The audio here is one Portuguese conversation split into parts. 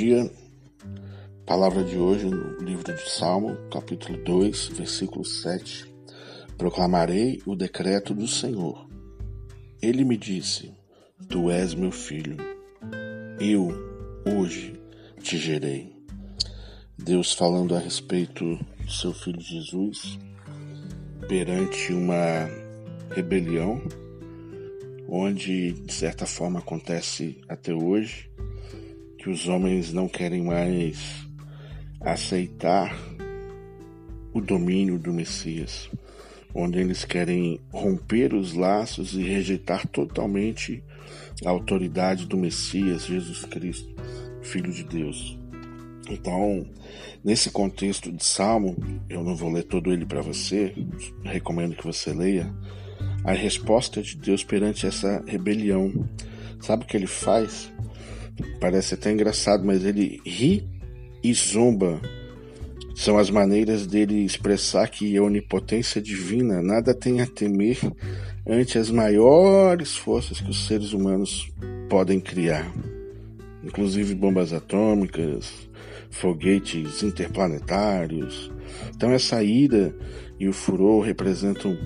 dia. Palavra de hoje no livro de Salmo, capítulo 2, versículo 7. Proclamarei o decreto do Senhor. Ele me disse: Tu és meu filho. Eu, hoje, te gerei. Deus falando a respeito do seu filho Jesus perante uma rebelião onde de certa forma acontece até hoje, que os homens não querem mais aceitar o domínio do Messias, onde eles querem romper os laços e rejeitar totalmente a autoridade do Messias, Jesus Cristo, Filho de Deus. Então, nesse contexto de Salmo, eu não vou ler todo ele para você, recomendo que você leia, a resposta de Deus perante essa rebelião. Sabe o que ele faz? Parece até engraçado, mas ele ri e zomba. São as maneiras dele expressar que a onipotência divina nada tem a temer ante as maiores forças que os seres humanos podem criar, inclusive bombas atômicas, foguetes interplanetários. Então essa ira e o furor representam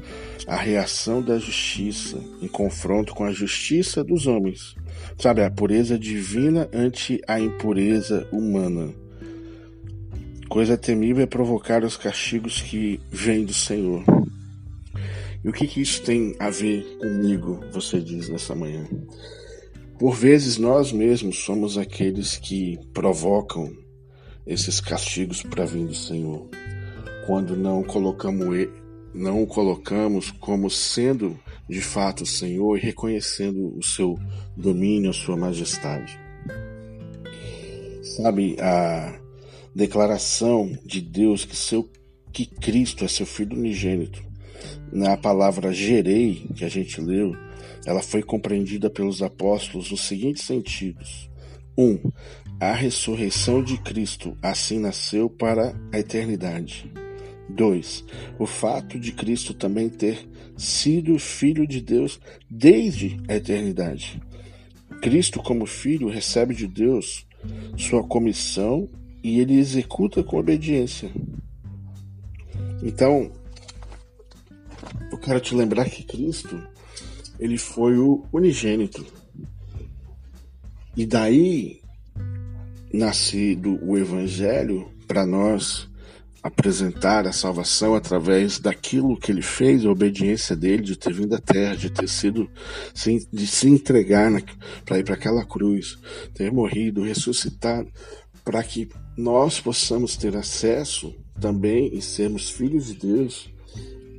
a reação da justiça em confronto com a justiça dos homens. Sabe, a pureza divina ante a impureza humana. Coisa temível é provocar os castigos que vêm do Senhor. E o que, que isso tem a ver comigo, você diz nessa manhã? Por vezes nós mesmos somos aqueles que provocam esses castigos para vir do Senhor, quando não colocamos não o colocamos como sendo de fato o Senhor e reconhecendo o seu domínio, a sua majestade. Sabe, a declaração de Deus que, seu, que Cristo é seu Filho unigênito, na palavra gerei, que a gente leu, ela foi compreendida pelos apóstolos nos seguintes sentidos. 1. Um, a ressurreição de Cristo assim nasceu para a eternidade. 2. O fato de Cristo também ter sido Filho de Deus desde a eternidade. Cristo, como Filho, recebe de Deus sua comissão e ele executa com obediência. Então, eu quero te lembrar que Cristo, ele foi o unigênito. E daí nascido o evangelho para nós apresentar a salvação através daquilo que ele fez, a obediência dele de ter vindo à terra, de ter sido, de se entregar para ir para aquela cruz, ter morrido, ressuscitado, para que nós possamos ter acesso também e sermos filhos de Deus,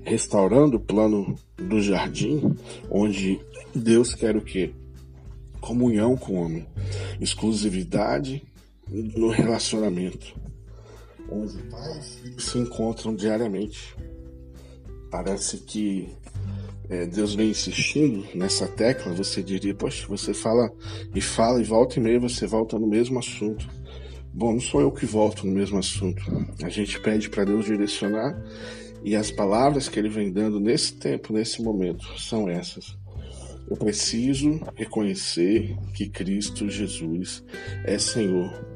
restaurando o plano do jardim, onde Deus quer o quê? Comunhão com o homem, exclusividade no relacionamento onde pai e filho se encontram diariamente. Parece que é, Deus vem insistindo nessa tecla, você diria, poxa, você fala e fala e volta e meia você volta no mesmo assunto. Bom, não sou eu que volto no mesmo assunto. A gente pede para Deus direcionar e as palavras que Ele vem dando nesse tempo, nesse momento, são essas. Eu preciso reconhecer que Cristo Jesus é Senhor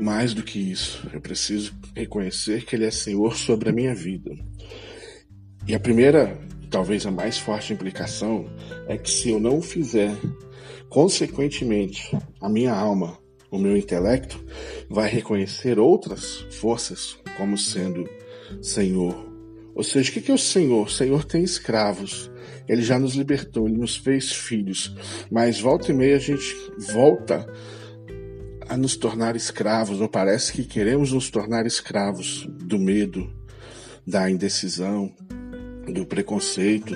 mais do que isso, eu preciso reconhecer que Ele é Senhor sobre a minha vida. E a primeira, talvez a mais forte implicação, é que se eu não o fizer, consequentemente, a minha alma, o meu intelecto, vai reconhecer outras forças como sendo Senhor. Ou seja, o que é o Senhor? O Senhor tem escravos. Ele já nos libertou, ele nos fez filhos. Mas volta e meia a gente volta a nos tornar escravos, ou parece que queremos nos tornar escravos do medo, da indecisão, do preconceito,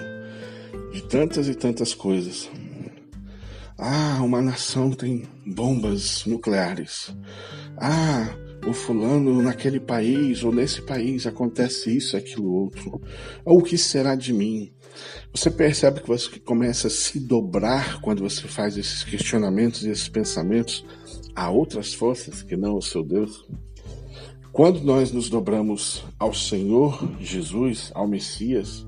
de tantas e tantas coisas. Ah, uma nação tem bombas nucleares. Ah, o fulano naquele país ou nesse país acontece isso, aquilo outro. Ou o que será de mim? Você percebe que você começa a se dobrar quando você faz esses questionamentos e esses pensamentos a outras forças que não o seu Deus? Quando nós nos dobramos ao Senhor Jesus, ao Messias,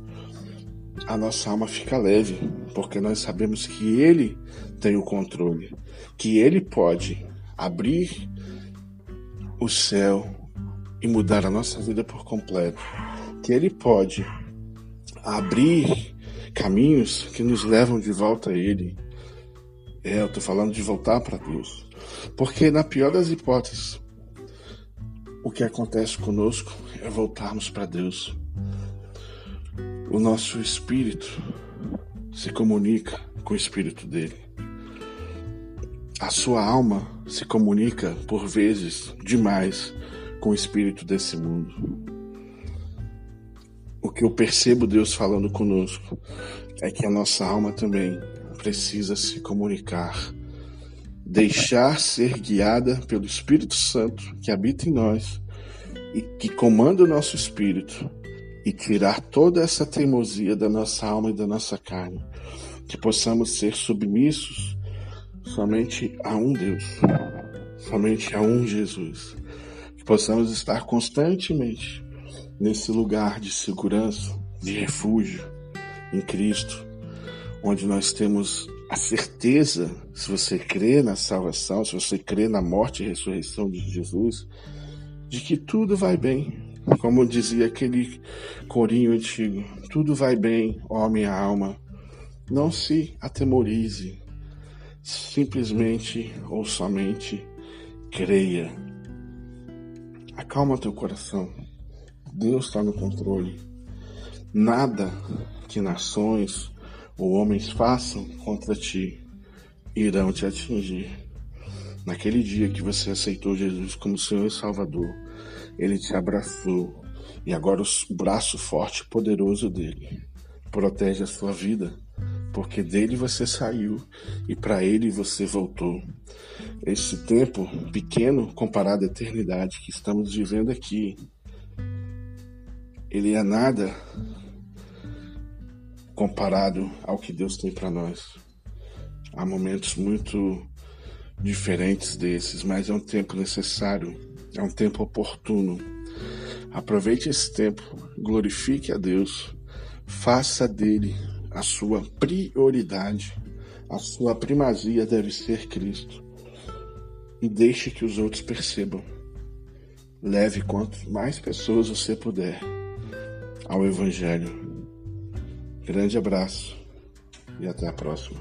a nossa alma fica leve, porque nós sabemos que Ele tem o controle, que Ele pode abrir o céu e mudar a nossa vida por completo. Que Ele pode abrir caminhos que nos levam de volta a Ele. É, eu estou falando de voltar para Deus. Porque, na pior das hipóteses, o que acontece conosco é voltarmos para Deus. O nosso espírito se comunica com o espírito dele. A sua alma se comunica, por vezes, demais com o espírito desse mundo. O que eu percebo Deus falando conosco é que a nossa alma também precisa se comunicar, deixar ser guiada pelo Espírito Santo que habita em nós e que comanda o nosso espírito e tirar toda essa teimosia da nossa alma e da nossa carne, que possamos ser submissos somente a um Deus, somente a um Jesus. Que possamos estar constantemente nesse lugar de segurança, de refúgio em Cristo, onde nós temos a certeza, se você crê na salvação, se você crê na morte e ressurreição de Jesus, de que tudo vai bem. Como dizia aquele corinho antigo, tudo vai bem, ó minha alma. Não se atemorize, Simplesmente ou somente creia. Acalma teu coração. Deus está no controle. Nada que nações ou homens façam contra ti irão te atingir. Naquele dia que você aceitou Jesus como Senhor e Salvador, Ele te abraçou e agora o braço forte e poderoso dele protege a sua vida porque dele você saiu e para ele você voltou. Esse tempo pequeno comparado à eternidade que estamos vivendo aqui, ele é nada comparado ao que Deus tem para nós. Há momentos muito diferentes desses, mas é um tempo necessário, é um tempo oportuno. Aproveite esse tempo, glorifique a Deus, faça dele a sua prioridade, a sua primazia deve ser Cristo. E deixe que os outros percebam. Leve quanto mais pessoas você puder ao Evangelho. Grande abraço e até a próxima.